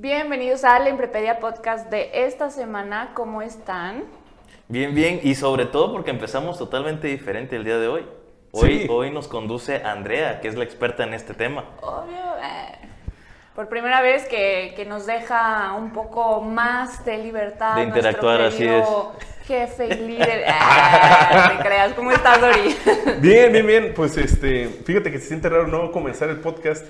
Bienvenidos al Emprepedia Podcast de esta semana. ¿Cómo están? Bien, bien, y sobre todo porque empezamos totalmente diferente el día de hoy. Hoy, Sí. hoy nos conduce Andrea, que es la experta en este tema. Obvio. eh, Por primera vez que, que nos deja un poco más de libertad. De interactuar, así querido Jefe y líder. Ah, te creas. ¿Cómo estás, Dori? Bien, bien, bien. Pues este, fíjate que se siente raro no comenzar el podcast.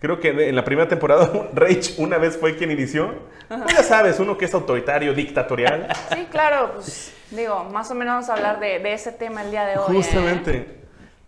Creo que en la primera temporada Rage una vez fue quien inició. Pues ya sabes, uno que es autoritario, dictatorial. Sí, claro. Pues digo, más o menos vamos a hablar de, de ese tema el día de hoy. ¿eh? Justamente.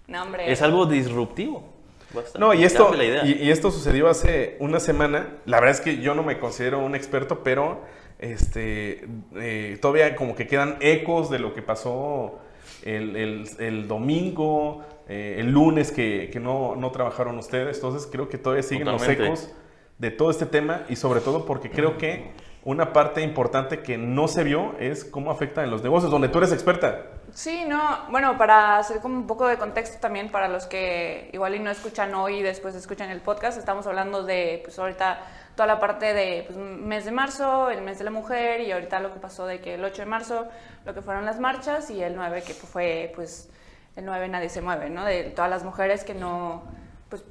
No, hombre. Es algo disruptivo. Bastante. No, y esto, y esto sucedió hace una semana. La verdad es que yo no me considero un experto, pero este, eh, todavía como que quedan ecos de lo que pasó el, el- el domingo, eh, el lunes que, que no, no trabajaron ustedes. Entonces creo que todavía siguen Totalmente. los ecos de todo este tema y sobre todo porque creo que una parte importante que no se vio es cómo afecta en los negocios, donde tú eres experta. Sí, no, bueno, para hacer como un poco de contexto también para los que igual y no escuchan hoy y después escuchan el podcast, estamos hablando de, pues ahorita toda la parte de pues, mes de marzo, el mes de la mujer y ahorita lo que pasó de que el 8 de marzo, lo que fueron las marchas y el 9 que fue pues el 9 nadie se mueve, ¿no? De todas las mujeres que no, pues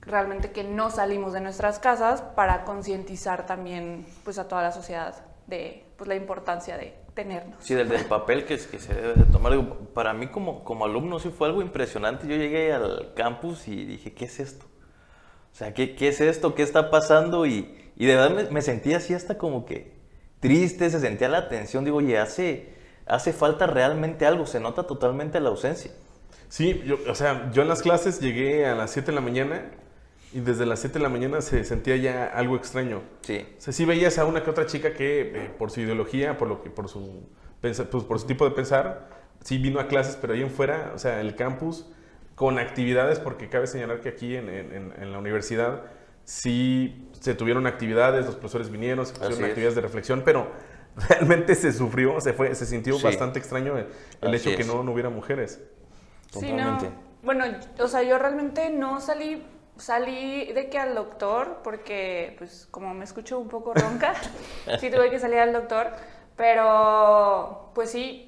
realmente que no salimos de nuestras casas para concientizar también pues a toda la sociedad de pues la importancia de tenernos. Sí, del, del papel que, se debe de tomar. Para mí como, como alumno sí fue algo impresionante. Yo llegué al campus y dije, ¿qué es esto? O sea, ¿qué, qué es esto? ¿Qué está pasando? Y, y de verdad me, me sentía así hasta como que triste, se sentía la tensión. Digo, oye, hace, hace falta realmente algo, se nota totalmente la ausencia. Sí, yo, o sea, yo en las clases llegué a las 7 de la mañana y desde las 7 de la mañana se sentía ya algo extraño. Sí. O sea, sí veías a una que otra chica que eh, por su ideología, por lo que por su pues, por su tipo de pensar, sí vino a clases, pero ahí en fuera, o sea, el campus con actividades, porque cabe señalar que aquí en, en- en- en la universidad sí se tuvieron actividades, los profesores vinieron, se pusieron Así es. actividades de reflexión, pero realmente se sufrió, se fue, se sintió Sí. bastante extraño el, hecho que es. no, no hubiera mujeres. Sí, no. Totalmente. Bueno, o sea, yo realmente no salí, salí de que al doctor, porque pues como me escucho un poco ronca, sí tuve que salir al doctor, pero pues sí,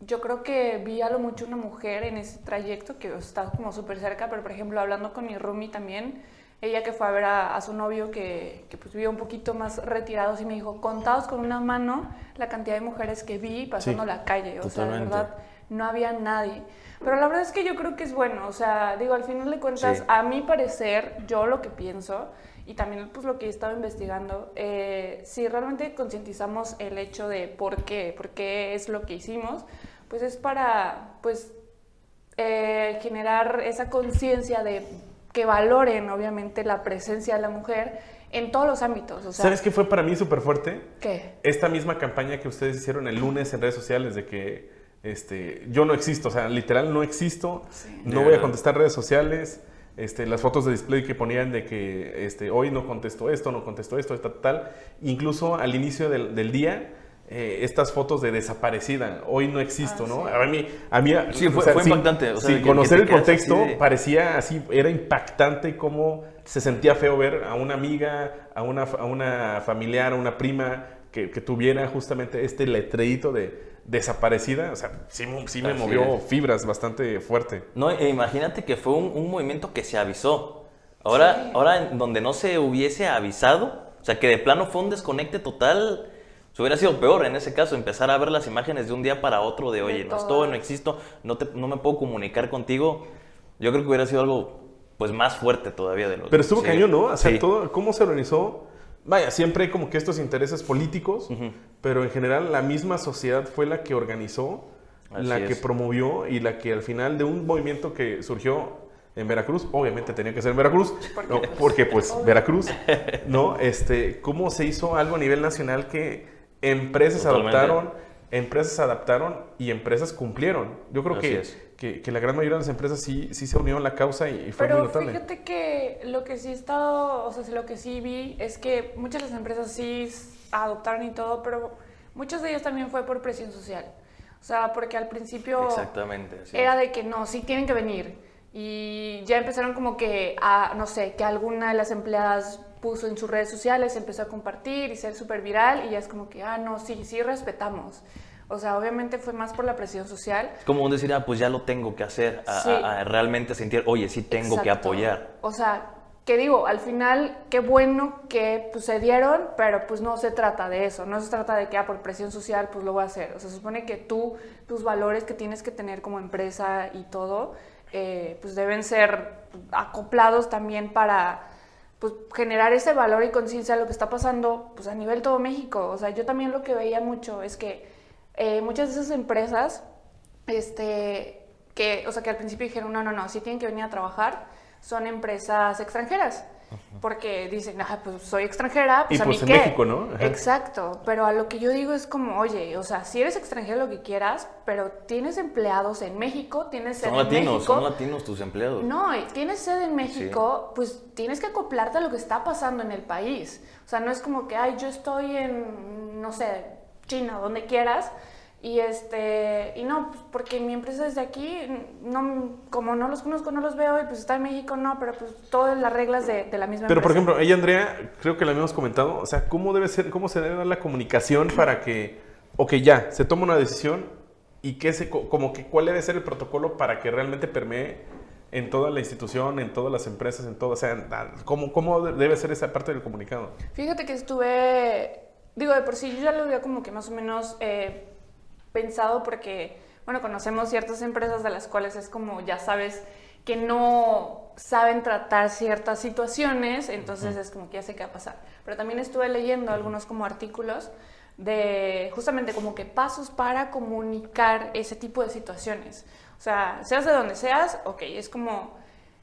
yo creo que vi a lo mucho una mujer en ese trayecto que está como súper cerca, pero por ejemplo hablando con mi roomie también, ella que fue a ver a, a su novio que, que pues vivía un poquito más retirado, sí me dijo, contados con una mano la cantidad de mujeres que vi pasando Sí, la calle, o sea, de totalmente. verdad no había nadie. Pero la verdad es que yo creo que es bueno, o sea, digo, al final de cuentas, Sí. a mi parecer, yo lo que pienso, y también pues lo que he estado investigando, eh, si realmente concientizamos el hecho de por qué, por qué es lo que hicimos, pues es para, pues, eh, generar esa conciencia de que valoren, obviamente, la presencia de la mujer en todos los ámbitos, o sea, ¿Sabes qué fue para mí súper fuerte? ¿qué? esta misma campaña que ustedes hicieron el lunes en redes sociales de que este, yo no existo, o sea, literal no existo, no voy a contestar redes sociales, este, las fotos de display que ponían de que este, hoy no contesto esto, no contesto esto, tal, tal. Incluso al inicio del, del día, eh, estas fotos de desaparecida, hoy no existo, Ah, ¿no? sí. A mí, a mí Sí, fue- fue sin- impactante, o sea, sin conocer el contexto, así de- parecía así, era impactante cómo se sentía feo ver a una amiga, a una, a una familiar, a una prima que, que tuviera justamente este letreíto de desaparecida. O sea, sí, me Así movió es. fibras bastante fuerte. No, e imagínate que fue un, un movimiento que se avisó. Ahora, Sí. ahora en donde no se hubiese avisado, o sea, que de plano fue un desconecte total, se hubiera sido peor en ese caso, empezar a ver las imágenes de un día para otro de, oye, no todas. estoy, no existo, no, te, no me puedo comunicar contigo. Yo creo que hubiera sido algo, pues, más fuerte todavía de lo Pero estuvo sí. cañón, ¿no? O sea, Sí. todo, cómo se organizó. Vaya, siempre hay como que estos intereses políticos, pero en general la misma sociedad fue la que organizó Así la que promovió y la que al final de un movimiento que surgió en Veracruz, obviamente tenía que ser en Veracruz, Porque, no, pues, porque pues. Veracruz, ¿no? Este, cómo se hizo algo a nivel nacional que empresas Totalmente. adoptaron, empresas adaptaron y empresas cumplieron. Yo creo Así que, es. Que, que la gran mayoría de las empresas sí, sí se unieron a la causa y, y fue muy Pero notable. fíjate que lo que sí he estado, o sea, lo que sí vi es que muchas de las empresas sí adoptaron y todo, pero muchas de ellas también fue por presión social. O sea, porque al principio Exactamente. así era de que no, sí tienen que venir. Y ya empezaron como que a, no sé, que alguna de las empleadas puso en sus redes sociales, empezó a compartir y ser súper viral y ya es como que, ah, no, sí, sí respetamos. O sea, obviamente fue más por la presión social. Es como un decir, ah, pues ya lo tengo que hacer, a, Sí. a- a realmente sentir, oye, sí tengo que apoyar. O sea, que digo, al final, qué bueno que pues, se dieron, pero pues no se trata de eso, no se trata de que ah, por presión social pues lo voy a hacer. O sea, se supone que tú, tus valores que tienes que tener como empresa y todo, eh, pues deben ser acoplados también para pues, generar ese valor y conciencia de lo que está pasando pues, a nivel todo México. O sea, yo también lo que veía mucho es que eh, muchas de esas empresas, este, que, o sea, que al principio dijeron, no, no, no, sí tienen que venir a trabajar, son empresas extranjeras. Porque dicen, ah, pues soy extranjera, pues Y a pues mí en qué. México, ¿no? Ajá. Exacto, pero a lo que yo digo es como, oye, o sea, si eres extranjero lo que quieras, pero tienes empleados en México, tienes sede Son en latinos, México. son latinos tus empleados. No, tienes sede en México, pues tienes que acoplarte a lo que está pasando en el país. O sea, no es como que, ay, yo estoy en, no sé, China, donde quieras, y este, y no, pues porque mi empresa es de aquí, no, como no los conozco, no los veo, y pues está en México, no, pero pues todas las reglas de, de la misma Pero por empresa. ejemplo, ella Andrea, creo que la habíamos comentado, o sea, ¿cómo debe ser, cómo se debe dar la comunicación para que, ok, ya, se toma una decisión y qué se, co- como que cuál debe ser el protocolo para que realmente permee en toda la institución, en todas las empresas, en todo, o sea, ¿cómo, cómo debe ser esa parte del comunicado? Fíjate que estuve, digo, de por sí yo ya lo había como que más o menos eh, pensado porque, bueno, conocemos ciertas empresas de las cuales es como, ya sabes, que no saben tratar ciertas situaciones, entonces es como que ya sé qué va a pasar. Pero también estuve leyendo algunos como artículos de justamente como que pasos para comunicar ese tipo de situaciones. O sea, seas de donde seas, ok, es como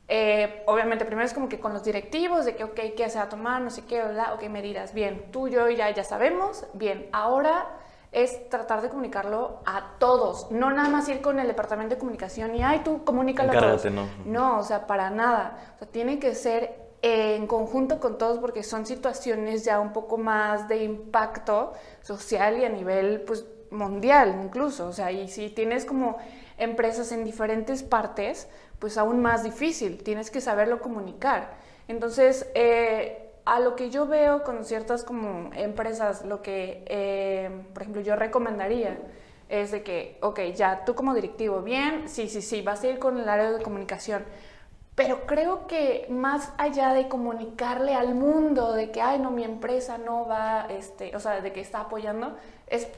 eh, obviamente, primero es como que con los directivos, de que, ok, ¿qué se va a tomar? No sé qué, bla, ok, medidas. Bien, tú, yo ya, ya sabemos. Bien, ahora es tratar de comunicarlo a todos, no nada más ir con el departamento de comunicación y, ay, tú comunícalo a todos. Encárgate, ¿no? No, o sea, para nada. O sea, tiene que ser en conjunto con todos porque son situaciones ya un poco más de impacto social y a nivel, pues, mundial incluso. O sea, y si tienes como empresas en diferentes partes, pues aún más difícil. Tienes que saberlo comunicar. Entonces, eh, a lo que yo veo con ciertas como empresas, lo que, eh, por ejemplo, yo recomendaría es de que, ok, ya tú como directivo, bien, sí, sí, sí, vas a ir con el área de comunicación, pero creo que más allá de comunicarle al mundo de que, ay, no, mi empresa no va, este, o sea, de que está apoyando, es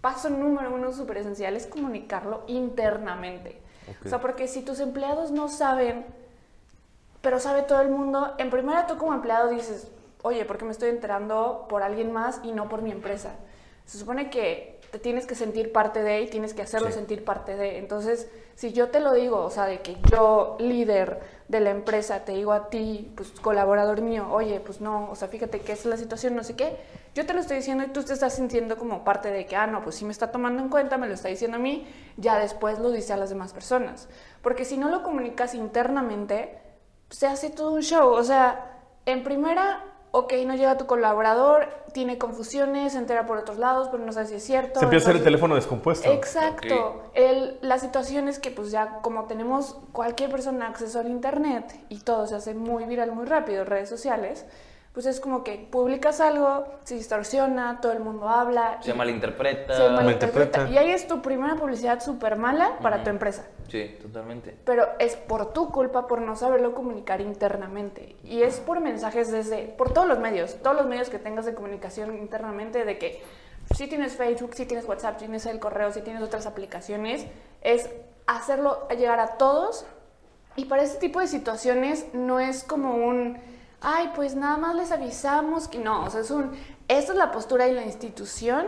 paso número uno súper esencial, es comunicarlo internamente. O sea, porque si tus empleados no saben, pero sabe todo el mundo, en primera tú como empleado dices, oye, ¿por qué me estoy enterando por alguien más y no por mi empresa? Se supone que te tienes que sentir parte de y tienes que hacerlo Sí. sentir parte de. Entonces, si yo te lo digo, o sea, de que yo, líder de la empresa, te digo a ti, pues colaborador mío, oye, pues no, o sea, fíjate que es la situación, no sé qué, yo te lo estoy diciendo y tú te estás sintiendo como parte de que, ah, no, pues sí me está tomando en cuenta, me lo está diciendo a mí, ya después lo dice a las demás personas. Porque si no lo comunicas internamente, se hace todo un show. O sea, en primera, ok, no llega tu colaborador, tiene confusiones, se entera por otros lados, pero no sabe si es cierto. Se empieza a hacer el teléfono descompuesto. Exacto. El- la situación es que pues ya como tenemos cualquier persona acceso al internet y todo se hace muy viral muy rápido, redes sociales, pues es como que publicas algo, se distorsiona, todo el mundo habla. Se malinterpreta. se malinterpreta. Malinterpreta. Y ahí es tu primera publicidad súper mala para tu empresa. Sí, totalmente. Pero es por tu culpa por no saberlo comunicar internamente. Y es por mensajes desde, por todos los medios, todos los medios que tengas de comunicación internamente, de que si tienes Facebook, si tienes WhatsApp, si tienes el correo, si tienes otras aplicaciones, es hacerlo llegar a todos. Y para este tipo de situaciones no es como un, ay, pues nada más les avisamos que no, o sea, es un, esta es la postura y la institución,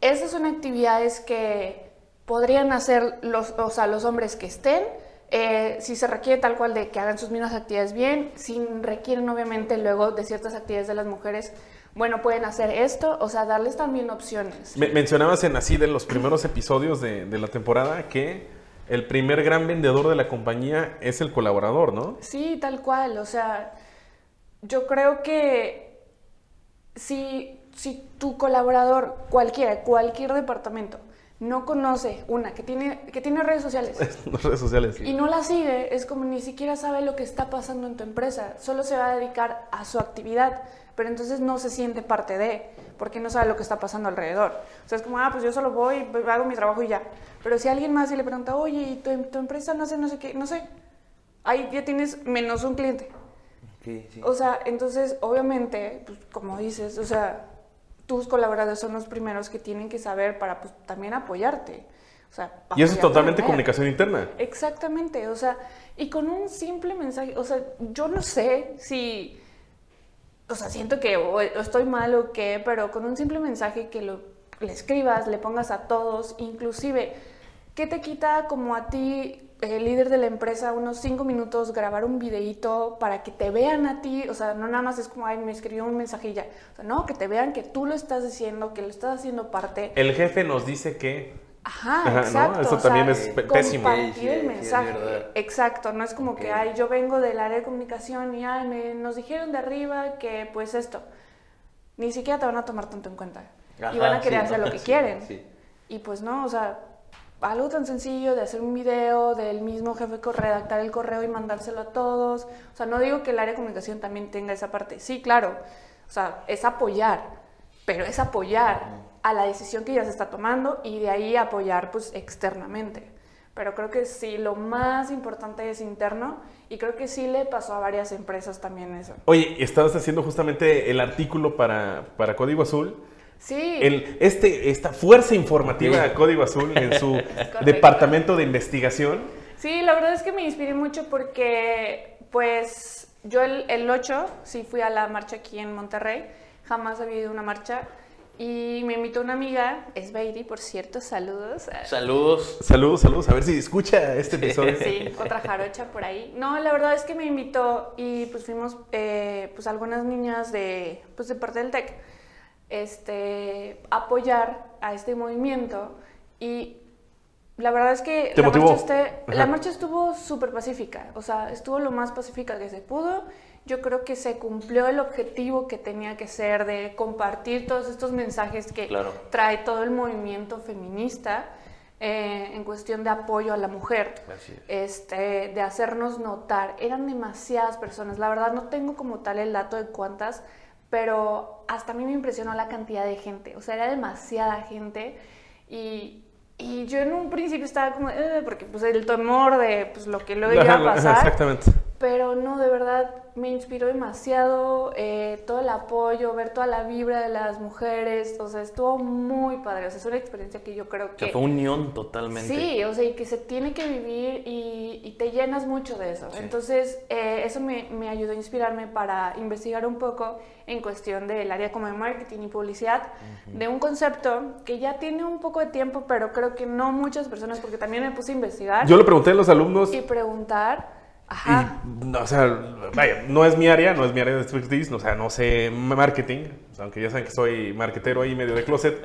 estas son actividades que podrían hacer los, o sea, los hombres que estén, eh, si se requiere tal cual de que hagan sus mismas actividades bien, si requieren obviamente luego de ciertas actividades de las mujeres, bueno, pueden hacer esto, o sea, darles también opciones. Me- mencionabas en así de los primeros episodios de, de la temporada que el primer gran vendedor de la compañía es el colaborador, ¿no? Sí, tal cual. O sea, yo creo que si, si tu colaborador, cualquiera, cualquier departamento, no conoce una que tiene, que tiene redes sociales las redes sociales. y no la sigue, es como ni siquiera sabe lo que está pasando en tu empresa, solo se va a dedicar a su actividad, pero entonces no se siente parte de, porque no sabe lo que está pasando alrededor. O sea, es como, ah, pues yo solo voy, hago mi trabajo y ya. Pero si alguien más y le pregunta, oye, ¿y tu, tu empresa no hace no sé qué? No sé. Ahí ya tienes menos un cliente. Sí, sí. O sea, entonces, obviamente, pues, como dices, o sea, tus colaboradores son los primeros que tienen que saber para pues, también apoyarte. O sea, Y eso es totalmente comunicación interna. Exactamente, o sea, y con un simple mensaje, o sea, yo no sé si, o sea, siento que o estoy mal o qué, pero con un simple mensaje que lo, le escribas, le pongas a todos, inclusive, ¿qué te quita como a ti, el líder de la empresa, unos cinco minutos grabar un videíto para que te vean a ti? O sea, no nada más es como, ay, me escribió un mensaje y ya. O sea, no, que te vean que tú lo estás diciendo, que lo estás haciendo parte. El jefe nos dice que... Ajá, Ajá, ¿no? exacto. Eso o sea, también es pe- pésimo. Compartir Sí, sí, el sí, es mensaje. verdad. exacto, no es como Ok. que, ay, yo vengo del área de comunicación y ay, me- nos dijeron de arriba que pues esto. Ni siquiera te van a tomar tanto en cuenta. y Ajá, van a querer sí, hacer ¿no? lo que Sí, quieren. sí. Y pues no, o sea, algo tan sencillo de hacer un video del mismo jefe, redactar el correo y mandárselo a todos. O sea, no digo que el área de comunicación también tenga esa parte. Sí, claro. O sea, es apoyar, pero es apoyar a la decisión que ya se está tomando y de ahí apoyar pues externamente. Pero creo que sí, lo más importante es interno y creo que sí le pasó a varias empresas también eso. Oye, estabas haciendo justamente el artículo para, para Código Azul. Sí. El, este, esta fuerza informativa de Código Azul en su departamento de investigación. Sí, la verdad es que me inspiré mucho porque, pues, yo el, el 8 sí fui a la marcha aquí en Monterrey, jamás había ido a una marcha, y me invitó una amiga, es Beiri, por cierto, saludos. Saludos. Saludos, saludos. A ver si escucha este episodio. Sí, otra jarocha por ahí. No, la verdad es que me invitó y pues fuimos, eh, pues algunas niñas de, pues de parte del TEC, este, apoyar a este movimiento y la verdad es que ¿Te la, marcha, este- la Ajá. marcha estuvo súper pacífica, o sea, estuvo lo más pacífica que se pudo. Yo creo que se cumplió el objetivo que tenía que ser de compartir todos estos mensajes que Claro. trae todo el movimiento feminista eh, en cuestión de apoyo a la mujer, es. este, de hacernos notar. Eran demasiadas personas, la verdad no tengo como tal el dato de cuántas, pero hasta a mí me impresionó la cantidad de gente, o sea, era demasiada gente y, y yo en un principio estaba como, "Eh", porque pues el temor de pues, lo que luego iba a pasar. Exactamente. Pero no, de verdad me inspiró demasiado eh, todo el apoyo, ver toda la vibra de las mujeres, o sea, estuvo muy padre, o sea, es una experiencia que yo creo que... sea, fue unión totalmente. Sí, o sea, y que se tiene que vivir y, y te llenas mucho de eso. Sí. Entonces, eh, eso me, me ayudó a inspirarme para investigar un poco en cuestión del área como de marketing y publicidad, de un concepto que ya tiene un poco de tiempo, pero creo que no muchas personas, porque también me puse a investigar Yo le pregunté a los alumnos y preguntar, ajá, y, no, o sea, vaya, no es mi área, no es mi área de expertise, o sea, no sé marketing, aunque ya saben que soy marketero ahí medio de closet,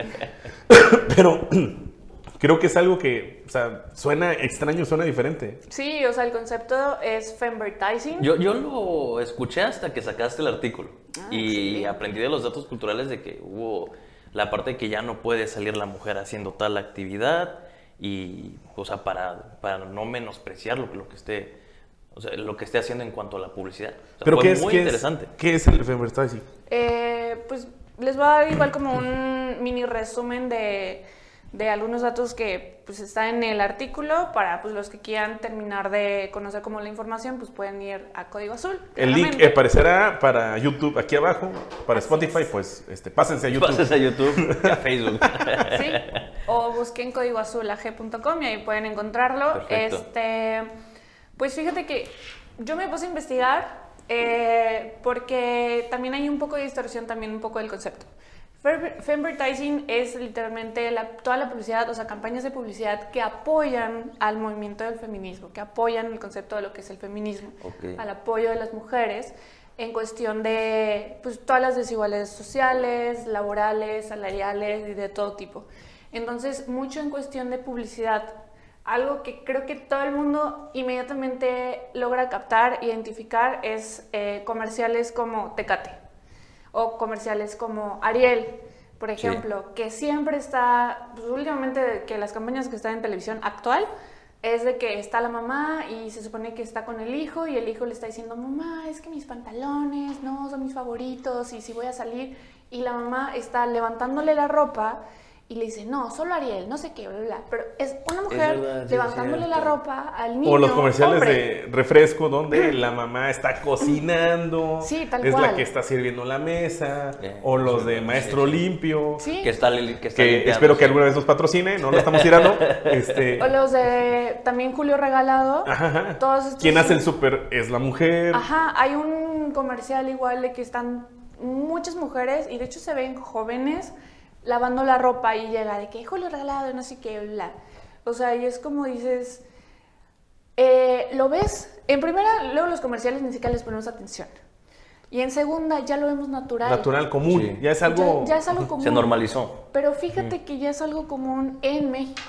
pero creo que es algo que, o sea, suena extraño, suena diferente. sí, o sea, el concepto es femvertising. Yo, yo lo escuché hasta que sacaste el artículo Ah, y aprendí de los datos culturales de que hubo la parte de que ya no puede salir la mujer haciendo tal actividad y, o sea, para, para no menospreciar lo, que- lo que esté, o sea, lo que esté haciendo en cuanto a la publicidad. O sea, Pero fue ¿qué es, muy qué es- interesante. ¿qué es el advertising? Eh, pues les voy a dar igual como un mini resumen de, de algunos datos que pues está en el artículo para pues los que quieran terminar de conocer como la información pues pueden ir a Código Azul. El link claramente. aparecerá para YouTube aquí abajo, para Así Spotify, es. pues este, pásense a YouTube. Pases a YouTube y a Facebook. Sí, o busquen códigoazulag.com y ahí pueden encontrarlo. Perfecto. Este, pues fíjate que yo me puse a investigar eh, porque también hay un poco de distorsión, también un poco del concepto. Fem- Femvertising es literalmente la- toda la publicidad, o sea, campañas de publicidad que apoyan al movimiento del feminismo, que apoyan el concepto de lo que es el feminismo, Ok. al apoyo de las mujeres en cuestión de pues, todas las desigualdades sociales, laborales, salariales y de todo tipo. Entonces, mucho en cuestión de publicidad, algo que creo que todo el mundo inmediatamente logra captar, identificar, es eh, comerciales como Tecate o comerciales como Ariel, por Sí. ejemplo, que siempre está, pues, últimamente que las campañas que están en televisión actual es de que está la mamá y se supone que está con el hijo y el hijo le está diciendo, mamá, es que mis pantalones no son mis favoritos y si voy a salir y la mamá está levantándole la ropa y le dice, no, solo Ariel, no sé qué, bla, bla. Pero es una mujer verdad, sí, es levantándole la ropa al niño. O los comerciales hombre. de refresco donde la mamá está cocinando, Sí, tal es la que está sirviendo la mesa, Eh, o los sí, de maestro sí. limpio, Sí. Que está, que está que limpiando, espero que alguna vez nos patrocine, no lo estamos tirando. este, O los de también Julio Regalado. ajá, ajá. Todos estos Quien hace el súper es la mujer. Ajá, hay un comercial igual de que están muchas mujeres y de hecho se ven jóvenes lavando la ropa y llega de que Julio regalado y no sé qué, bla. O sea, y es como dices, eh, lo ves, en primera, luego los comerciales ni siquiera les ponemos atención. Y en segunda, ya lo vemos natural. Natural, común, Sí. ya es algo... Ya, ya es algo común. Se normalizó. Pero fíjate que ya es algo común en México,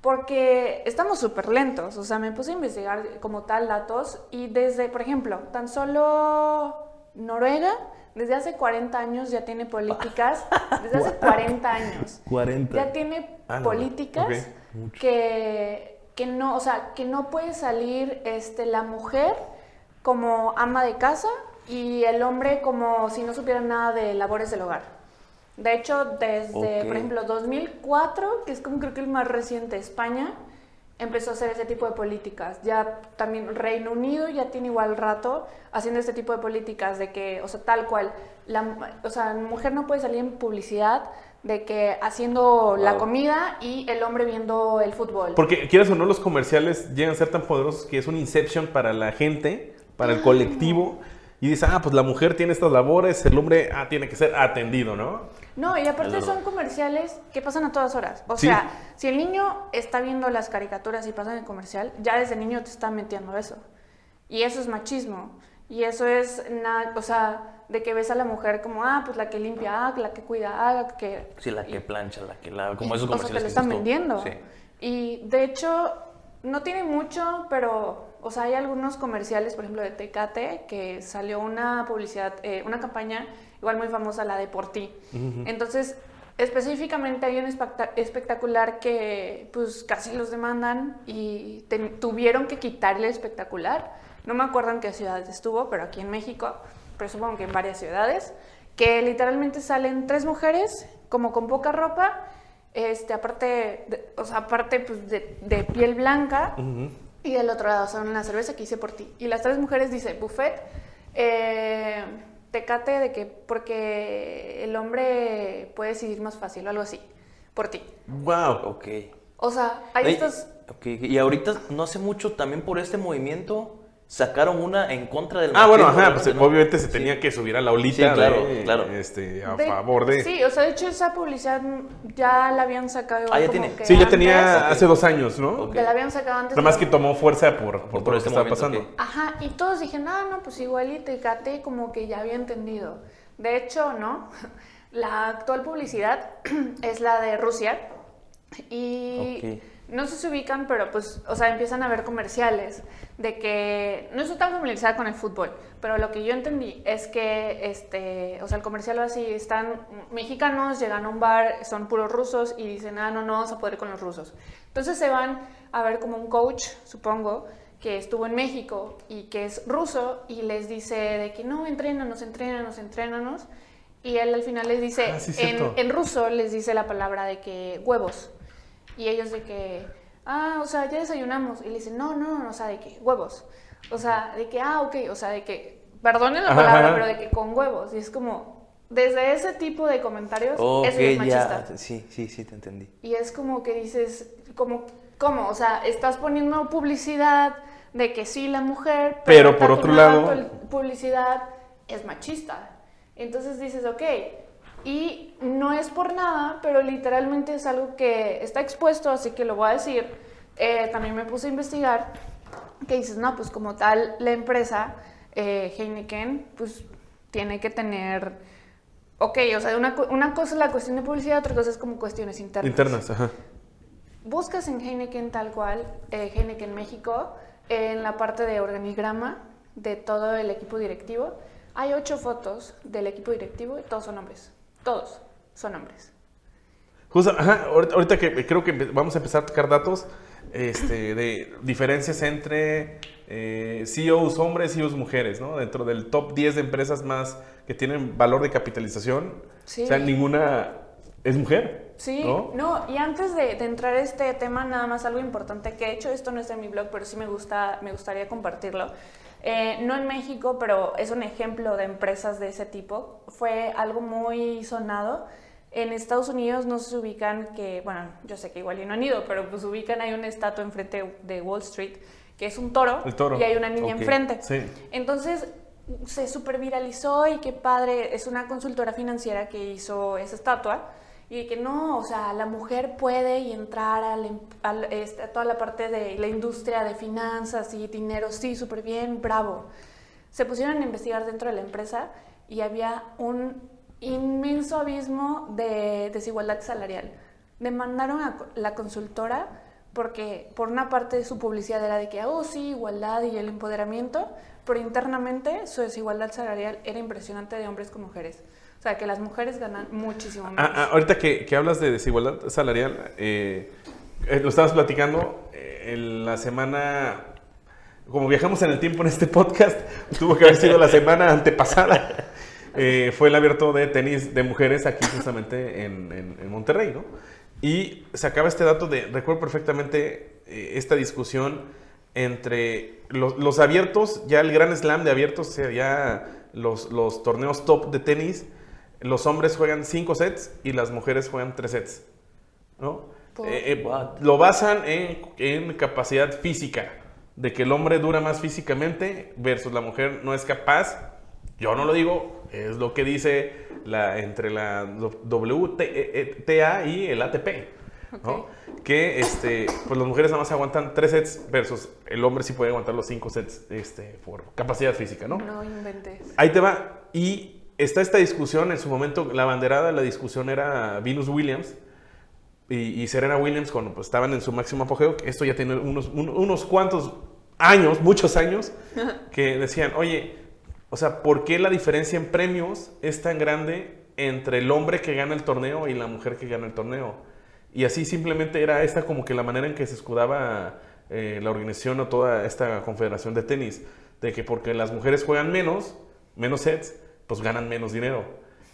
porque estamos súper lentos, o sea, me puse a investigar como tal datos y desde, por ejemplo, tan solo Noruega, desde hace 40 años ya tiene políticas, desde hace 40 años, 40. ya tiene Ah, no, políticas que, que no, o sea, que no puede salir este, la mujer como ama de casa y el hombre como si no supiera nada de labores del hogar. De hecho, desde, por ejemplo, 2004, que es como creo que el más reciente, España, empezó a hacer ese tipo de políticas. Ya también Reino Unido ya tiene igual rato haciendo este tipo de políticas de que, o sea, tal cual, la, o sea, la mujer no puede salir en publicidad de que haciendo la Wow. comida y el hombre viendo el fútbol. Porque quieras o no, los comerciales llegan a ser tan poderosos que es un inception para la gente, para el colectivo. Y dice, ah, pues la mujer tiene estas labores, el hombre ah, tiene que ser atendido, ¿no? No, y aparte son comerciales que pasan a todas horas. O Sí. sea, si el niño está viendo las caricaturas y pasan el comercial, ya desde niño te está metiendo eso. Y eso es machismo. Y eso es, na- o sea, de que ves a la mujer como, ah, pues la que limpia, ah, la que cuida, ah, la que... Sí, la que plancha, la que lava, como esos o sea, te comerciales lo que están vendiendo. Sí. Y de hecho, no tiene mucho, pero, o sea, hay algunos comerciales, por ejemplo, de Tecate, que salió una publicidad, eh, una campaña igual muy famosa, la de Por Ti. Entonces, específicamente hay un especta- espectacular que, pues, casi los demandan y tuvieron que quitarle el espectacular. No me acuerdo en qué ciudades estuvo, pero aquí en México, pero supongo que en varias ciudades, que literalmente salen tres mujeres, como con poca ropa, este, aparte, de- o sea, aparte pues, de, de piel blanca, y del otro lado son una cerveza que hice por ti. Y las tres mujeres dice, buffet, eh, tecate de que porque el hombre puede decidir más fácil o algo así, por ti. ¡Wow! Ok. O sea, hay Ey, estos... ok, Y ahorita, no hace mucho, también por este movimiento, sacaron una en contra del Ah, bueno, ajá, pues ¿no? obviamente se Sí. tenía que subir a la olita Sí, claro, de, claro. este, a de- favor de... Sí, o sea, de hecho esa publicidad ya la habían sacado Ah, ya como tiene. que Sí, ya tenía hace dos años, ¿no? Ok. Ya la habían sacado antes. Nada más que tomó fuerza por, por, Por todo lo que este estaba movimiento, pasando. ok. Ajá, y todos dijeron, ah, no, pues igual y Tecate como que ya había entendido. De hecho, ¿no? La actual publicidad es la de Rusia y Ok. No sé si se ubican, pero pues, o sea, empiezan a ver comerciales de que no estoy tan familiarizada con el fútbol, pero lo que yo entendí es que, este, o sea, el comercial va así, están mexicanos, llegan a un bar, son puros rusos y dicen, ah, no, no vamos a poder con los rusos. Entonces se van a ver como un coach, supongo, que estuvo en México y que es ruso y les dice de que no, entrénanos, entrénanos, entrénanos. Y él al final les dice, Ah, sí, en, cierto. en ruso les dice la palabra de que huevos. Y ellos de que, ah, o sea, ya desayunamos. Y le dicen, no, no, no, o sea, de que huevos. O sea, de que, ah, ok, o sea, de que, perdonen la palabra, ajá. pero de que con huevos. Y es como, desde ese tipo de comentarios, Ok, eso es machista. ya. Sí, sí, sí, te entendí. Y es como que dices, como, ¿cómo? O sea, estás poniendo publicidad de que sí la mujer, Pero por tanto otro lado- publicidad es machista. Entonces dices, ok, Y no es por nada, pero literalmente es algo que está expuesto, así que lo voy a decir. Eh, también me puse a investigar que dices, no, pues como tal, la empresa eh, Heineken, pues tiene que tener, ok, o sea, una, una cosa es la cuestión de publicidad, otra cosa es como cuestiones internas. Internas, ajá. Buscas en Heineken tal cual, eh, Heineken México, en la parte de organigrama de todo el equipo directivo, hay ocho fotos del equipo directivo y todos son hombres. Todos son hombres. Justo, ajá, ahorita, que creo que vamos a empezar a tocar datos este, de diferencias entre eh, CEOs hombres y CEOs mujeres, ¿no? Dentro del top 10 de empresas más que tienen valor de capitalización, Sí. o sea, ninguna es mujer. Sí, ¿no? no, y antes de, de entrar a este tema, nada más algo importante que he hecho, esto no está en mi blog, pero sí me, gusta, me gustaría compartirlo. Eh, no en México, pero es un ejemplo de empresas de ese tipo. Fue algo muy sonado. En Estados Unidos no se ubican que, bueno, yo sé que igual y no han ido, pero pues ubican, hay una estatua enfrente de Wall Street, que es un toro, El toro. y hay una niña Ok. enfrente. Sí. Entonces se super viralizó y qué padre, es una consultora financiera que hizo esa estatua y que no, o sea, la mujer puede y entrar al em- al- este, a toda la parte de la industria de finanzas y dinero, sí, súper bien, bravo. Se pusieron a investigar dentro de la empresa y había un inmenso abismo de desigualdad salarial. Demandaron a la consultora porque por una parte su publicidad era de que, oh sí, igualdad y el empoderamiento, pero internamente su desigualdad salarial era impresionante de hombres con mujeres. O sea, que las mujeres ganan muchísimo menos. Ah, ah, ahorita que, que hablas de desigualdad salarial, eh, eh, lo estabas platicando eh, en la semana, como viajamos en el tiempo en este podcast, tuvo que haber sido la semana antepasada. Eh, fue el abierto de tenis de mujeres aquí justamente en, en- en Monterrey, ¿no? Y sacaba este dato de, recuerdo perfectamente esta discusión entre los, los abiertos, ya el gran slam de abiertos, o sea, ya los, los torneos top de tenis, los hombres juegan cinco sets y las mujeres juegan tres sets, ¿no? Eh, eh, What? lo basan en, en capacidad física, de que el hombre dura más físicamente versus la mujer no es capaz. Yo no lo digo, es lo que dice la, entre la WTA y el ATP, ¿no? Ok. Que este, pues las mujeres nada más aguantan tres sets versus el hombre sí puede aguantar los cinco sets este, por capacidad física, ¿no? No inventes. Ahí te va. Y está esta discusión, en su momento la banderada de la discusión era Venus Williams y, y Serena Williams cuando pues, estaban en su máximo apogeo. Esto ya tiene unos, un- unos cuantos años, muchos años, que decían, oye, o sea, ¿por qué la diferencia en premios es tan grande entre el hombre que gana el torneo y la mujer que gana el torneo? Y así simplemente era esta como que la manera en que se escudaba eh, la organización o toda esta confederación de tenis, de que porque las mujeres juegan menos, menos sets, pues ganan menos dinero.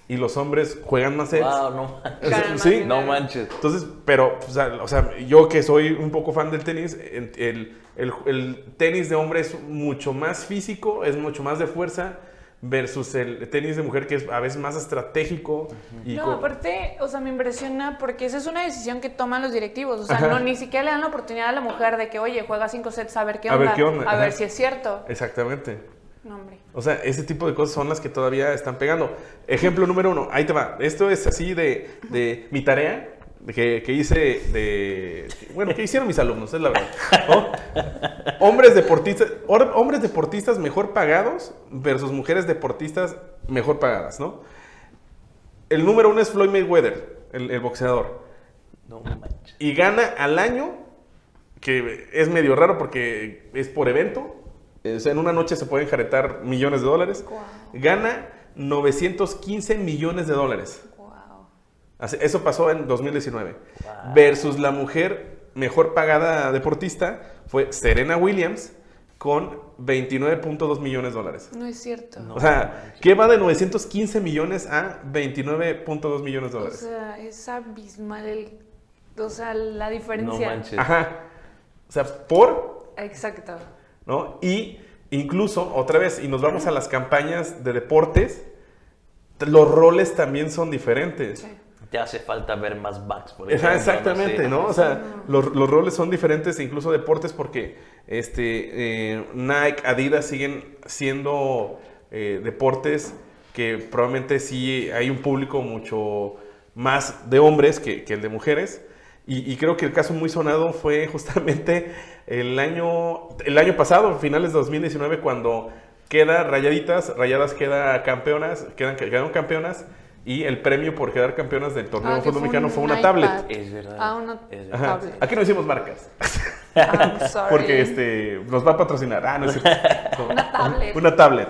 Y los hombres juegan más sets. Wow, no Ganan sí. No manches. entonces, pero, o sea, o sea, yo que soy un poco fan del tenis, en- el, el- el tenis de hombre es mucho más físico, es mucho más de fuerza, versus el tenis de mujer que es a veces más estratégico. y No, aparte, o sea, me impresiona porque esa es una decisión que toman los directivos. O sea, Ajá. no, ni siquiera le dan la oportunidad a la mujer de que, oye, juega cinco sets a ver qué A onda. ver qué onda, A ver ajá. si es cierto. Exactamente. No, hombre. O sea, ese tipo de cosas son las que todavía están pegando. Ejemplo número uno, ahí te va. Esto es así de, de mi tarea que, que hice de... Bueno, que hicieron mis alumnos, es la verdad. ¿no? Hombres deportistas, hombres deportistas mejor pagados versus mujeres deportistas mejor pagadas, ¿no? El número uno es Floyd Mayweather, el, el boxeador. No manches. Y gana al año, que es medio raro porque es por evento. O sea, en una noche se pueden jaretar millones de dólares. Gana 915 millones de dólares. Wow. Así- Eso pasó en 2019. Wow. Versus la mujer mejor pagada deportista fue Serena Williams con 29.2 millones de dólares. No es cierto. O sea, ¿qué va de 915 millones a 29.2 millones de O dólares? sea, es abismal el, o sea, la No diferencia. manches. Ajá. O sea, por Exacto. ¿No? Y incluso, otra vez, y nos vamos a las campañas de deportes, los roles también son diferentes. Sí. Te hace falta ver más backs, por ejemplo. exactamente, Sí. ¿no? O sea, los, los roles son diferentes, incluso deportes, porque este, eh, Nike, Adidas siguen siendo eh, deportes que probablemente sí hay un público mucho más de hombres que, que el de mujeres. Y, y creo que el caso muy sonado fue justamente el año, el año pasado, finales de 2019, cuando queda Rayaditas, Rayadas queda campeonas, quedan, quedaron campeonas y el premio por quedar campeonas del torneo Ah, de fútbol fue mexicano fue una iPad. tablet. Es verdad. Ah, una tablet. Aquí no hicimos marcas. I'm sorry. Porque este, nos va a patrocinar. Ah, no es cierto. Una tablet. Una tablet.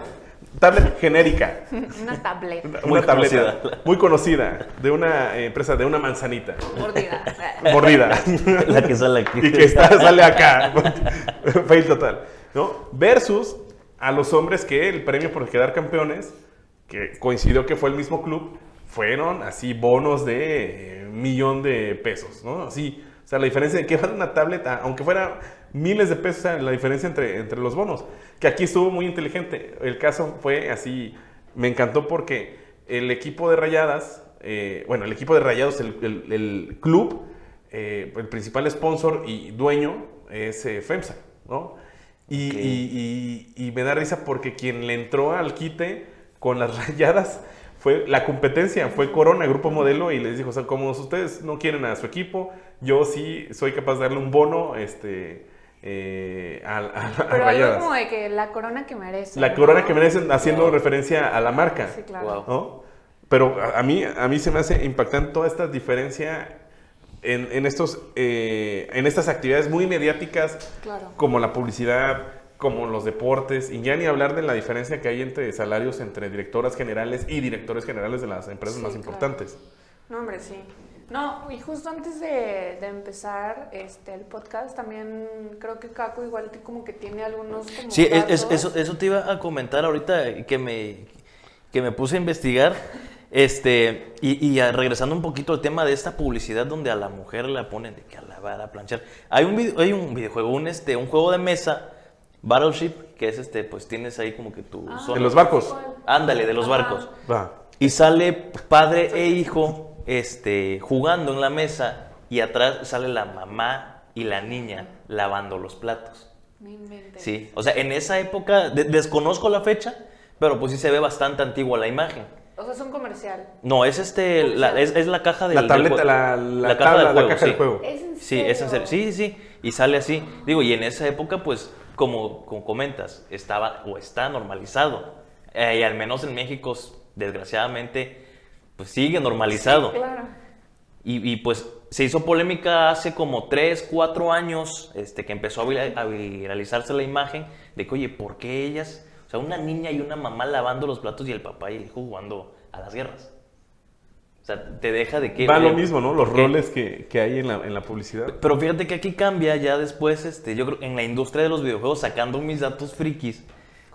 Tablet genérica. Una tablet. Una, una tableta conocida. muy conocida de una empresa de una manzanita Mordida. mordida La que sale aquí. y que está, sale acá. Fail total. ¿no? Versus a los hombres que el premio por quedar campeones, que coincidió que fue el mismo club, fueron así bonos de eh, millón de pesos, ¿no? Así, o sea, la diferencia de que vale una tableta, aunque fuera miles de pesos, la diferencia entre, entre los bonos, que aquí estuvo muy inteligente. El caso fue así, me encantó porque el equipo de Rayadas, eh, bueno, el equipo de Rayados, el, el- el club, eh, el principal sponsor y dueño es eh, FEMSA, ¿no? Y, Ok. y- y- y me da risa porque quien le entró al quite con las rayadas fue la competencia, fue Corona, Grupo Modelo, y les dijo, o sea, como ustedes no quieren a su equipo, yo sí soy capaz de darle un bono este, eh, a, a- a Pero algo rayadas. como de que la corona que merece. La ¿no? corona que merecen haciendo Wow. referencia a la marca. Sí, claro. Wow. ¿no? Pero a, a mí, a mí se me hace impactante toda esta diferencia en, en estos, eh, en estas actividades muy mediáticas Claro. como la publicidad, como los deportes, y ya ni hablar de la diferencia que hay entre salarios entre directoras generales y directores generales de las empresas Sí, más claro. importantes. No, hombre, sí. No, y justo antes de, de empezar este, el podcast, también creo que Caco igual como que tiene algunos como Sí, es- es- eso, eso te iba a comentar ahorita que me, que me puse a investigar. Este, y, y a- regresando un poquito al tema de esta publicidad donde a la mujer la ponen de que a lavar, a planchar. Hay un, video- hay un videojuego, un, este, un juego de mesa, Battleship, que es este, pues tienes ahí como que tu Ah, zona. De los barcos. Ándale, de los barcos. Va. Y sale padre e hijo este, jugando en la mesa y atrás sale la mamá y la niña lavando los platos. Sí, o sea, en esa época, de- desconozco la fecha, pero pues sí se ve bastante antigua la imagen. O sea, es un comercial. No, es este, la, es, es la caja del La del tableta, juego. la, la tabla, la caja sí. del juego. Es en Sí, es en serio. Sí, sí, sí. Y sale así. Digo, y en esa época, pues, como, como comentas, estaba o está normalizado. Eh, y al menos en México, desgraciadamente, pues sigue normalizado. Sí, claro. Y, y, pues se hizo polémica hace como 3, 4 años este, que empezó a, a viralizarse la imagen de que, oye, ¿por qué ellas? O sea, una niña y una mamá lavando los platos y el papá y el hijo jugando a las guerras. O sea, te deja de que... Va lo mismo, ¿no? Los roles que, que hay en la, en la publicidad. Pero fíjate que aquí cambia ya después, este, yo creo, en la industria de los videojuegos, sacando mis datos frikis,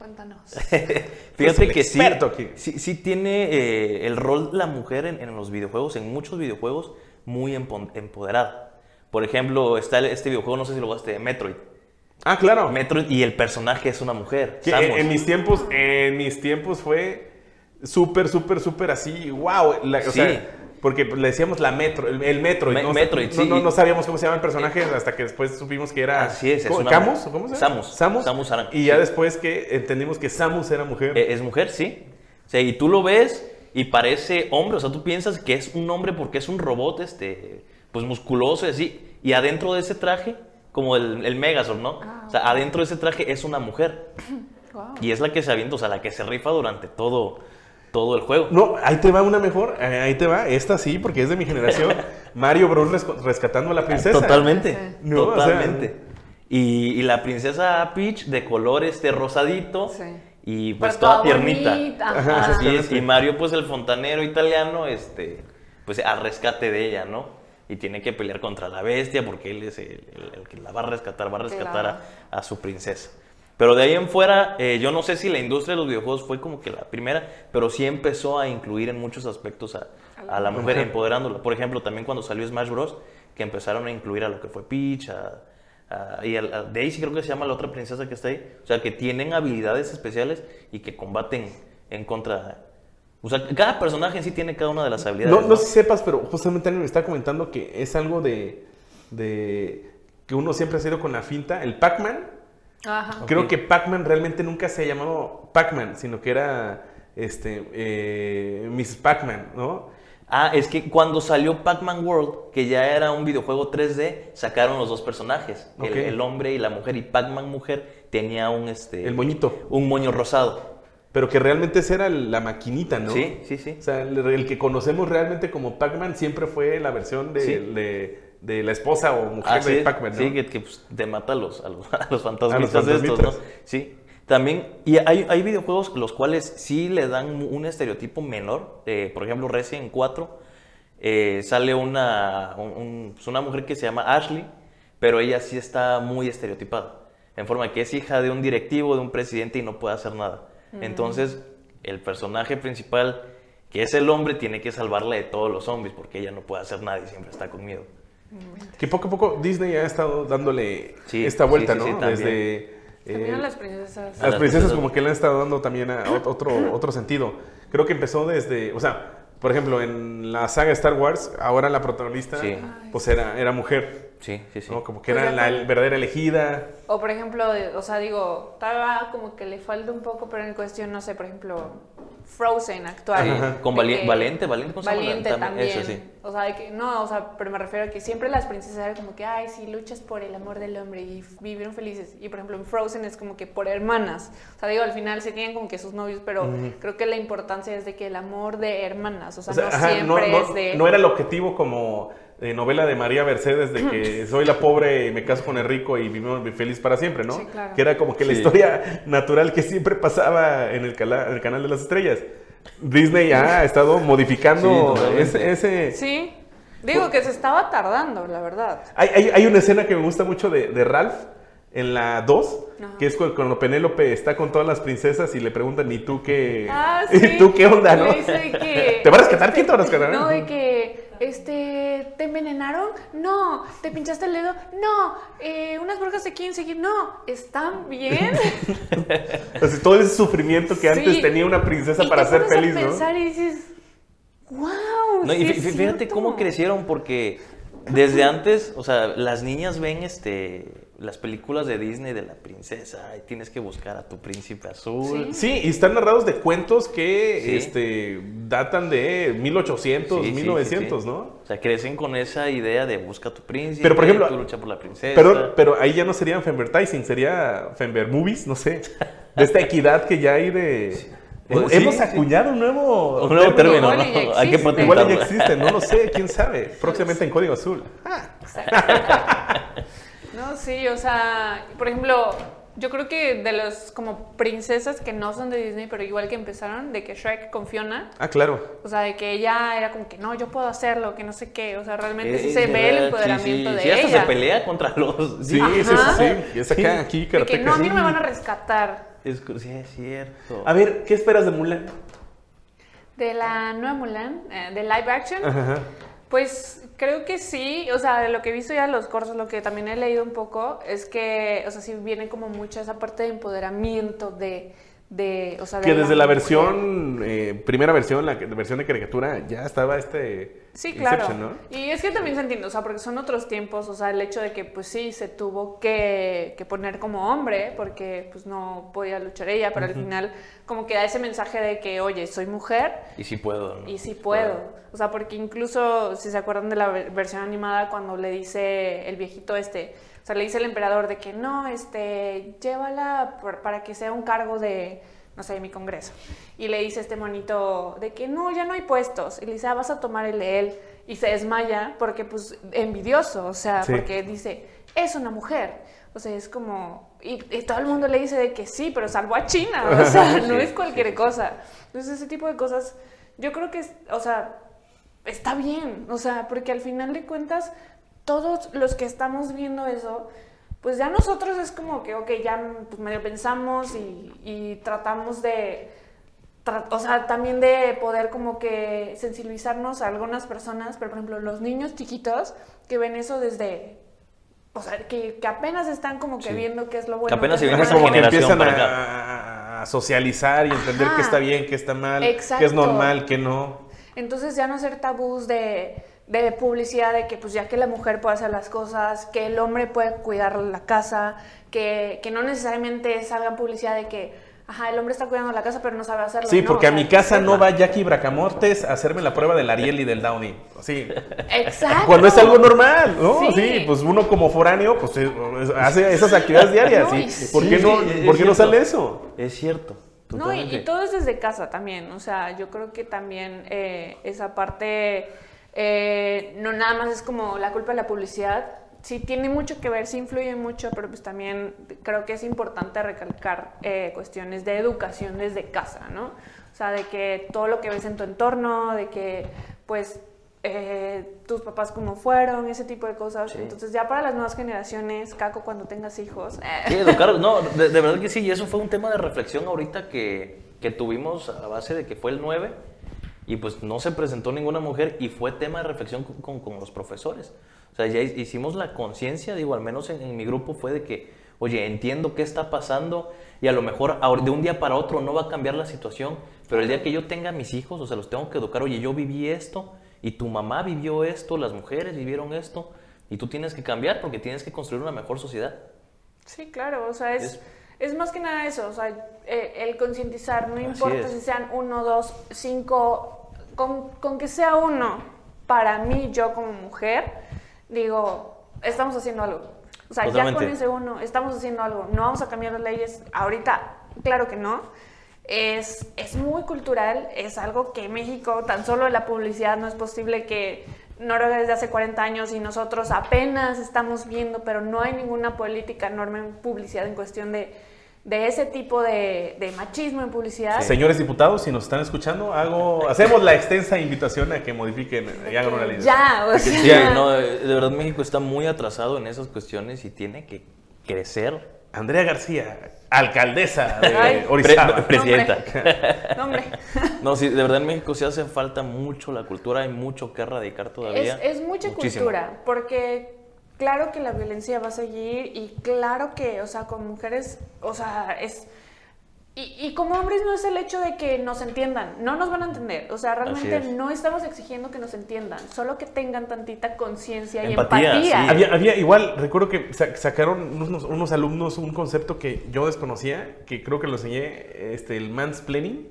Cuéntanos. Fíjate el que sí, experto aquí. sí, sí tiene eh, el rol la mujer en, en los videojuegos, en muchos videojuegos, muy empo- empoderada. Por ejemplo, está este videojuego, no sé si lo jugaste, Metroid. Ah, claro. Metroid y el personaje es una mujer. Que Samus. en, en mis tiempos, en mis tiempos fue súper, súper, súper así, wow. la- o Sí. sea, porque le decíamos la metro, el, el Metroid. Me- ¿no? Metroid, no, sí. No, no sabíamos cómo se llama el personaje hasta que después supimos que era... Así es, es una- ¿Camus? ¿O ¿Cómo se llama? Samus. Samus. Samus Aran. Y ya Sí. después que entendimos que Samus era mujer. Eh, es mujer, sí. O sea, y tú lo ves y parece hombre. O sea, tú piensas que es un hombre porque es un robot, este, pues musculoso y así. Y adentro de ese traje, como el, el Megazord, ¿no? Ah, o sea, adentro de ese traje es una mujer. Wow. Y es la que se avienta, o sea, la que se rifa durante todo, todo el juego. No, ahí te va una mejor, eh, ahí te va, esta sí, porque es de mi generación. Mario Bros. rescatando a la princesa. Totalmente, o sea, totalmente. y, y la princesa Peach de color este rosadito Sí. y pues Pero toda tiernita. bonita, Ajá, ajá. Así es, y Mario pues el fontanero italiano, este, pues al rescate de ella, ¿no? Y tiene que pelear contra la bestia porque él es el, el- el que la va a rescatar, va a rescatar Claro. a, a su princesa. Pero de ahí en fuera, eh, yo no sé si la industria de los videojuegos fue como que la primera, pero sí empezó a incluir en muchos aspectos a, a la mujer, empoderándola. Por ejemplo, también cuando salió Smash Bros., que empezaron a incluir a lo que fue Peach, a, a- y a, Daisy creo que se llama la otra princesa que está ahí. O sea, que tienen habilidades especiales y que combaten en contra... O sea, cada personaje en sí tiene cada una de las habilidades. No, no sé si sepas, pero justamente alguien me está comentando que es algo de, de que uno siempre ha sido con la finta. El Pac-Man, Ajá. creo que Pac-Man realmente nunca se ha llamado Pac-Man, sino que era este, eh, Miss Pac-Man, ¿no? Ah, es que cuando salió Pac-Man World, que ya era un videojuego 3D, sacaron los dos personajes, el- hombre y la mujer, y Pac-Man mujer tenía un este El moñito. un moño rosado. Pero que realmente esa era la maquinita, ¿no? Sí, sí, sí. O sea, el, el que conocemos realmente como Pac-Man siempre fue la versión de, Sí. de- de la esposa o mujer Así de es, Pac-Man, ¿no? Sí, que, que, pues, te mata a los, a los, a los fantasmitas A los estos, ¿no? Sí. También, y hay, hay videojuegos los cuales sí le dan un estereotipo menor. eh, por ejemplo, Resident 4 eh, sale una, un- un- pues, una mujer que se llama Ashley, pero ella sí está muy estereotipada. En forma de que es hija de un directivo, de un presidente y no puede hacer nada. Entonces, el personaje principal, que es el hombre, tiene que salvarla de todos los zombies porque ella no puede hacer nada y siempre está con miedo. Que poco a poco Disney ha estado dándole Sí, esta vuelta, sí, sí, ¿no? también. Desde... También eh, a las princesas. a las princesas como que le han estado dando también a ot- otro, otro sentido. Creo que empezó desde, o sea, por ejemplo, en la saga Star Wars, ahora la protagonista, Sí. pues era, era mujer, Sí, sí, sí. ¿no? Como que Pues era la verdadera elegida. O por ejemplo, o sea, digo, todavía como que le falta un poco, pero en cuestión, no sé, por ejemplo, Frozen actual. Ajá. Con Vali- que- Valiente, Valiente, ¿cómo se llama? Valiente También, eso sí. O sea, de que, no, o sea, pero me refiero a que siempre las princesas eran como que, ay, sí, luchas por el amor del hombre y vivieron felices. Y por ejemplo, en Frozen es como que por hermanas. O sea, digo, al final se tienen como que sus novios, pero creo que la importancia es de que el amor de hermanas, o sea, O sea, no ajá, siempre no, no- es de... no era el objetivo como eh, novela de María Mercedes de que soy la pobre y me caso con el rico y vivimos feliz para siempre, ¿no? Sí, claro. Que era como que la Sí. historia natural que siempre pasaba en el, cala- en el canal de las estrellas. Disney ha estado modificando Sí, ese, ese- Sí, digo que se estaba tardando, la verdad. Hay, hay- hay una escena que me gusta mucho de, de Ralph en la 2, Ajá. que es cu- cuando Penélope está con todas las princesas y le preguntan, ¿y tú qué? Ah, ¿Y sí. tú qué onda, no? Que, ¿Te va a rescatar? este, ¿Quién te va a rescatar? No, de que, este, ¿te envenenaron? No. ¿Te pinchaste el dedo? No. Eh, ¿Unas brujas te quieren seguir? No. ¿Están bien? O sea, todo ese sufrimiento que antes Sí. tenía una princesa Y para te ser feliz, a ¿no? pensar y dices, wow. No, y sí fí- es fíjate cierto". cómo crecieron, porque desde antes, o sea, las niñas ven este las películas de Disney de la princesa y tienes que buscar a tu príncipe azul. Sí, y están narrados de cuentos que Sí. este, datan de 1800, Sí, sí, 1900, sí, sí. ¿no? O sea, crecen con esa idea de busca a tu príncipe, Pero, por ejemplo, tú lucha por la princesa. Perdón, pero ahí ya no serían Femvertising, sería Fember Movies, no sé. De esta equidad que ya hay de... Pues, Hemos- sí. acuñado un nuevo, Un nuevo término, Igual ¿no? ya Hay que existe. Igual ya existe, no lo sé, quién sabe. Próximamente en código azul. No, sí, o sea, por ejemplo, yo creo que de los como princesas que no son de Disney, pero igual que empezaron, de que Shrek con Fiona, Ah, claro. o sea, de que ella era como que no, yo puedo hacerlo, que no sé qué, o sea, realmente sí Eh, se ve el empoderamiento sí, sí. de Sí, hasta ella. se pelea contra los... Sí, sí, sí, sí. Y es acá, aquí, de que no, a mí no me van a rescatar. Es, sí, es cierto. A ver, ¿qué esperas de Mulan? De la nueva Mulan, eh, de live action, Ajá. Pues creo que sí, o sea, de lo que he visto ya en los cursos, lo que también he leído un poco, es que, o sea, sí viene como mucho esa parte de empoderamiento de, de o sea, de Que desde la versión, eh, primera versión, la versión de caricatura, ya estaba este Sí, claro. Y es que también se entiende, o sea, porque son otros tiempos, o sea, el hecho de que pues sí, se tuvo que, que poner como hombre, porque pues no podía luchar ella, pero al final como que da ese mensaje de que, oye, soy mujer Y sí puedo, ¿no? y sí puedo. O sea, porque incluso, si se acuerdan de la ver- versión animada, cuando le dice el viejito este, o sea, le dice el emperador de que no, este, llévala por- para que sea un cargo de, no sé, de mi congreso. Y le dice este monito de que no, ya no hay puestos. Y le dice, ah, vas a tomar el de él. Y se desmaya porque, pues, envidioso, o sea, Sí. porque dice, es una mujer. O sea, es como... Y, y todo el mundo le dice de que sí, pero salvó a China. O sea, no es cualquier cosa. Entonces, ese tipo de cosas, yo creo que, o sea, está bien. O sea, porque al final de cuentas, todos los que estamos viendo eso, pues ya nosotros es como que, ok, ya pues, medio pensamos y, y tratamos de, tra- o sea, también de poder como que sensibilizarnos a algunas personas, pero por ejemplo, los niños chiquitos que ven eso desde, o sea, que, que apenas están como que Sí. viendo qué es lo bueno. Que apenas se viene como que generación empiezan para a, a socializar y entender qué está bien, qué está mal, qué es normal, qué no. Entonces ya no ser tabús de, de publicidad, de que pues ya que la mujer puede hacer las cosas, que el hombre puede cuidar la casa, que, que no necesariamente salgan publicidad de que, ajá, el hombre está cuidando la casa, pero no sabe hacerlo. Sí, No, porque o a mi casa no va Jackie Bracamortes a hacerme la prueba del Ariel y del Downey. Sí. Exacto. Cuando es algo normal, ¿no? Sí. Sí. pues uno como foráneo, pues eh, hace esas actividades diarias. No, ¿sí? y sí. ¿Por qué Sí, no, ¿por qué no cierto. sale eso? Es cierto. No, y, totalmente. y todo es desde casa también. O sea, yo creo que también eh, esa parte eh, no nada más es como la culpa de la publicidad. Sí tiene mucho que ver, sí influye mucho, pero pues también creo que es importante recalcar eh, cuestiones de educación desde casa, ¿no? O sea, de que todo lo que ves en tu entorno, de que pues eh, tus papás cómo fueron, ese tipo de cosas. Sí. Entonces ya para las nuevas generaciones, Caco, cuando tengas hijos, eh, Sí, educar, no, de, de verdad que sí, y eso fue un tema de reflexión ahorita que, que tuvimos a base de que fue el 9 y pues no se presentó ninguna mujer y fue tema de reflexión con, con- con los profesores. O sea, ya hicimos la conciencia, digo, al menos en, en mi grupo fue de que, oye, entiendo qué está pasando y a lo mejor de un día para otro no va a cambiar la situación, pero el día que yo tenga mis hijos, o sea, los tengo que educar, oye, yo viví esto y tu mamá vivió esto, las mujeres vivieron esto y tú tienes que cambiar porque tienes que construir una mejor sociedad. Sí, claro, o sea, es, Es- es más que nada eso, o sea, eh, el concientizar, no Así importa es. si sean uno, dos, cinco, con, con que sea uno, para mí, yo como mujer, digo, estamos haciendo algo. O sea, ya con ese uno, estamos haciendo algo. No vamos a cambiar las leyes ahorita, claro que no. Es, es muy cultural, es algo que México, tan solo la publicidad, no es posible que Noruega desde hace 40 años y nosotros apenas estamos viendo, pero no hay ninguna política enorme en publicidad en cuestión de, de ese tipo de, de machismo en publicidad. Señores diputados, si nos están escuchando, hago, hacemos la extensa invitación a que modifiquen y hagan una ley. Ya, o sea, Sí, no, de verdad México está muy atrasado en esas cuestiones y tiene que crecer. Andrea García, alcaldesa de Ay. Orizaba. Pre- presidenta. No, hombre. No, sí, de verdad en México sí hace falta mucho la cultura, hay mucho que erradicar todavía. Es, es mucha Muchísimo. cultura, porque claro que la violencia va a seguir y claro que, o sea, con mujeres, o sea, es... Y, y como hombres no es el hecho de que nos entiendan, no nos van a entender, o sea, realmente es. no estamos exigiendo que nos entiendan, solo que tengan tantita conciencia y Empatía, empatía. sí. Había, había igual, recuerdo que sa- sacaron unos, unos alumnos un concepto que yo desconocía, que creo que lo enseñé, este, el mansplaining,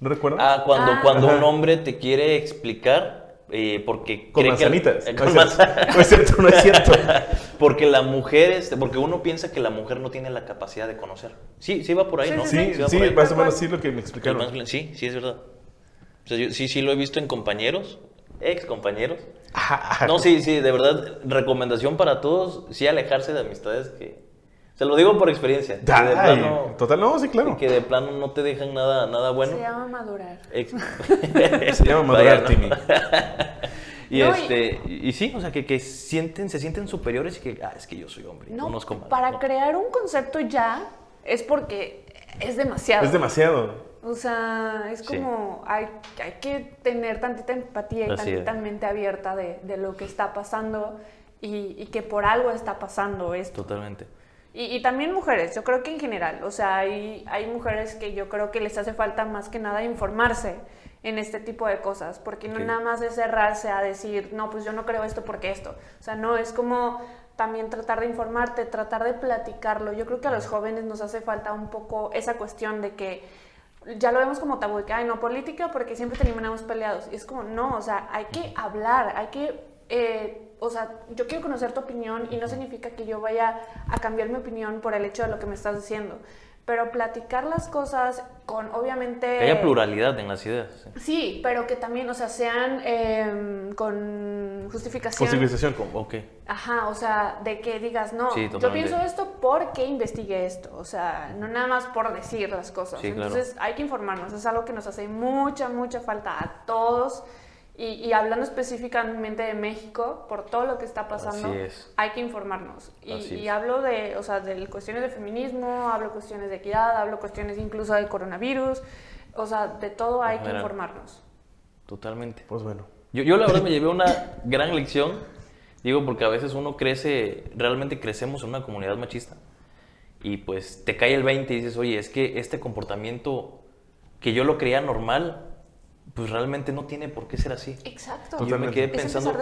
¿no recuerdas? Ah, cuando, Ah. cuando Ajá. un hombre te quiere explicar eh, porque con cree que- manzanitas. eh, no, con es manzan- cierto, no es cierto, no es cierto. porque la mujer, este, porque uno piensa que la mujer no tiene la capacidad de conocer. Sí, sí va por ahí, Sí, ¿no? sí, Sí, va sí, por ahí. más o menos sí lo que me explicaron. Sí, sí, es verdad. O sea, yo sí, sí lo he visto en compañeros, ex compañeros. No, sí, sí, de verdad, recomendación para todos, sí alejarse de amistades que... Se lo digo por experiencia. Ay, plano- total, no, sí, claro. Que de plano no te dejan nada, nada bueno. Se llama madurar. Ex- Se llama madurar, Vaya, ¿no? Timmy. Y, No, este, y, y sí, o sea, que, que sienten, se sienten superiores y que, ah, es que yo soy hombre. No, conozco más. para No. crear un concepto ya es porque es demasiado. Es demasiado. O sea, es Sí. como hay, hay que tener tantita empatía y Así tantita es. mente abierta de, de lo que está pasando y, y que por algo está pasando esto. Totalmente. Y, y también mujeres, yo creo que en general, o sea, hay, hay mujeres que yo creo que les hace falta más que nada informarse en este tipo de cosas, porque no Ok. nada más es cerrarse a decir, no, pues yo no creo esto porque esto. O sea, no, es como también tratar de informarte, tratar de platicarlo. Yo creo que a los jóvenes nos hace falta un poco esa cuestión de que ya lo vemos como tabú, de que, ay, no, política porque siempre terminamos peleados. Y es como, no, o sea, hay que hablar, hay que, eh, o sea, yo quiero conocer tu opinión y no significa que yo vaya a cambiar mi opinión por el hecho de lo que me estás diciendo. Pero platicar las cosas con, obviamente... Que haya pluralidad en las ideas. sí. Sí, pero que también, o sea, sean em, con justificación. Justificación. Ok. Ajá, o sea, de que digas, no, Sí, yo pienso esto porque investigué esto, o sea, no nada más por decir las cosas. Sí, claro. Entonces hay que informarnos, es algo que nos hace mucha, mucha falta a todos. Y, y hablando específicamente de México, por todo lo que está pasando, es. hay que informarnos. Y, y hablo de, o sea, de cuestiones de feminismo, hablo cuestiones de equidad, hablo cuestiones incluso del coronavirus, o sea, de todo hay que informarnos. Totalmente. Pues bueno. Yo, yo la verdad me llevé una gran lección, digo, porque a veces uno crece, realmente crecemos en una comunidad machista y pues te cae el 20 y dices, oye, es que este comportamiento que yo lo creía normal, pues realmente no tiene por qué ser así. Exacto. Y yo me quedé pensando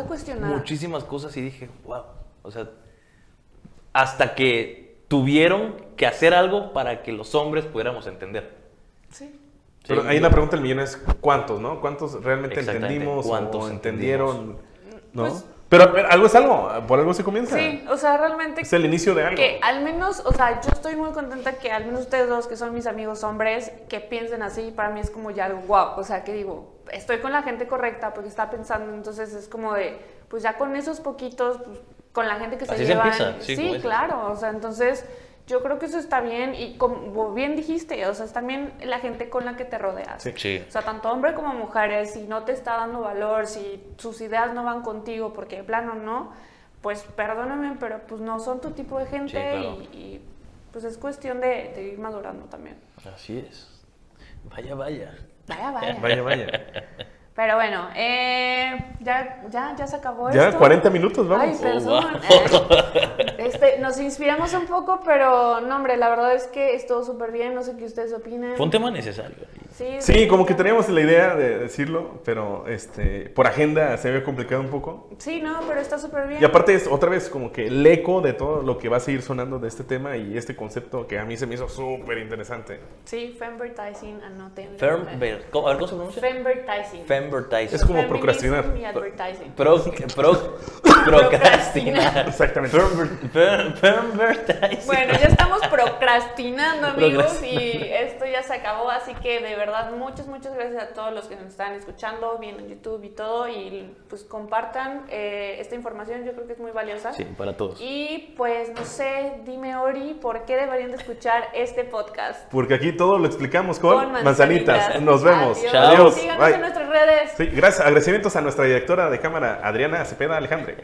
muchísimas cosas y dije, wow, o sea, hasta que tuvieron que hacer algo para que los hombres pudiéramos entender. Sí. Pero Sí, ahí la pregunta del millón es ¿cuántos, no? ¿Cuántos realmente entendimos ¿cuántos o entendieron? ¿No? Pues- pero ver, algo es algo, por algo se comienza. Sí, o sea, realmente Es el inicio de algo. que al menos, o sea, yo estoy muy contenta que al menos ustedes dos, que son mis amigos hombres, que piensen así, para mí es como ya algo guau, o sea, que digo, estoy con la gente correcta porque está pensando, entonces es como de, pues ya con esos poquitos, pues, con la gente que se Así se llevan. empieza, sí, sí, claro, o sea, entonces yo creo que eso está bien y como bien dijiste, o sea, es también la gente con la que te rodeas. Sí. Sí. O sea, tanto hombre como mujeres, si no te está dando valor, si sus ideas no van contigo porque de plano no, pues perdóname, pero pues no son tu tipo de gente Sí, claro. y, y, pues es cuestión de, de ir madurando también. Así es. Vaya, vaya. Vaya, vaya. Vaya, vaya. Pero bueno, eh, ya, ya, ya se acabó Ya, esto. 40 minutos, vamos. Ay, perdón. eh, este, nos inspiramos un poco, pero no, hombre, la verdad es que estuvo súper bien. No sé qué ustedes opinen. Fue un tema necesario. Sí, Sí, como que teníamos la idea de decirlo, pero este, por agenda se había complicado un poco. Sí, no, pero está súper bien. Y aparte es otra vez como que el eco de todo lo que va a seguir sonando de este tema y este concepto que a mí se me hizo súper interesante. Sí, femvertising, anoten. Fember, ¿cómo, a ver, ¿cómo se pronuncia? Femvertising. Femvertising. Es como procrastinar. Pro, pro, procrastinar. Exactamente. Bueno, ya estamos procrastinando, amigos, y esto ya se acabó, así que de verdad muchas, muchas gracias a todos los que nos están escuchando, viendo en YouTube y todo, y pues compartan eh, esta información, yo creo que es muy valiosa. Sí, para todos. Y pues no sé, dime Ori, ¿por qué deberían de escuchar este podcast? Porque aquí todo lo explicamos con, Con manzanitas. Nos vemos. Adiós. Chao. Síganos Bye. en nuestras redes. Sí, gracias. Agradecimientos a nuestra directora de cámara, Adriana Cepeda Alejandre.